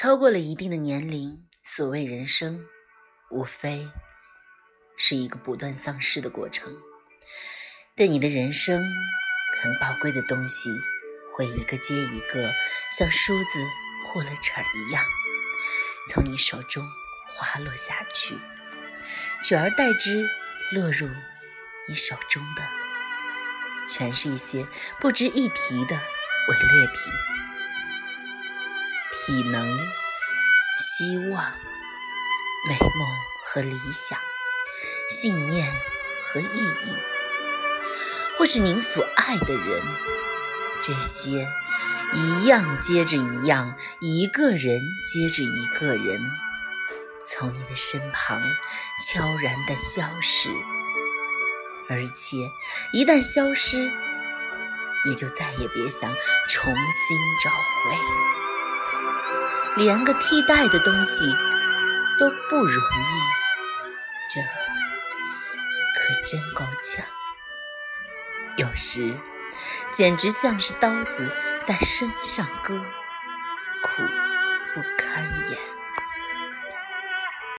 超过了一定的年龄，所谓人生，无非是一个不断丧失的过程。对你的人生，很宝贵的东西会一个接一个，像梳子护了齿儿一样，从你手中滑落下去，取而代之落入你手中的，全是一些不值一提的伪劣品。体能、希望、美梦和理想、信念和意义，或是您所爱的人，这些一样接着一样，一个人接着一个人，从你的身旁悄然地消失，而且一旦消失，也就再也别想重新找回。连个替代的东西都不容易，这可真够呛。有时简直像是刀子在身上割，苦不堪言。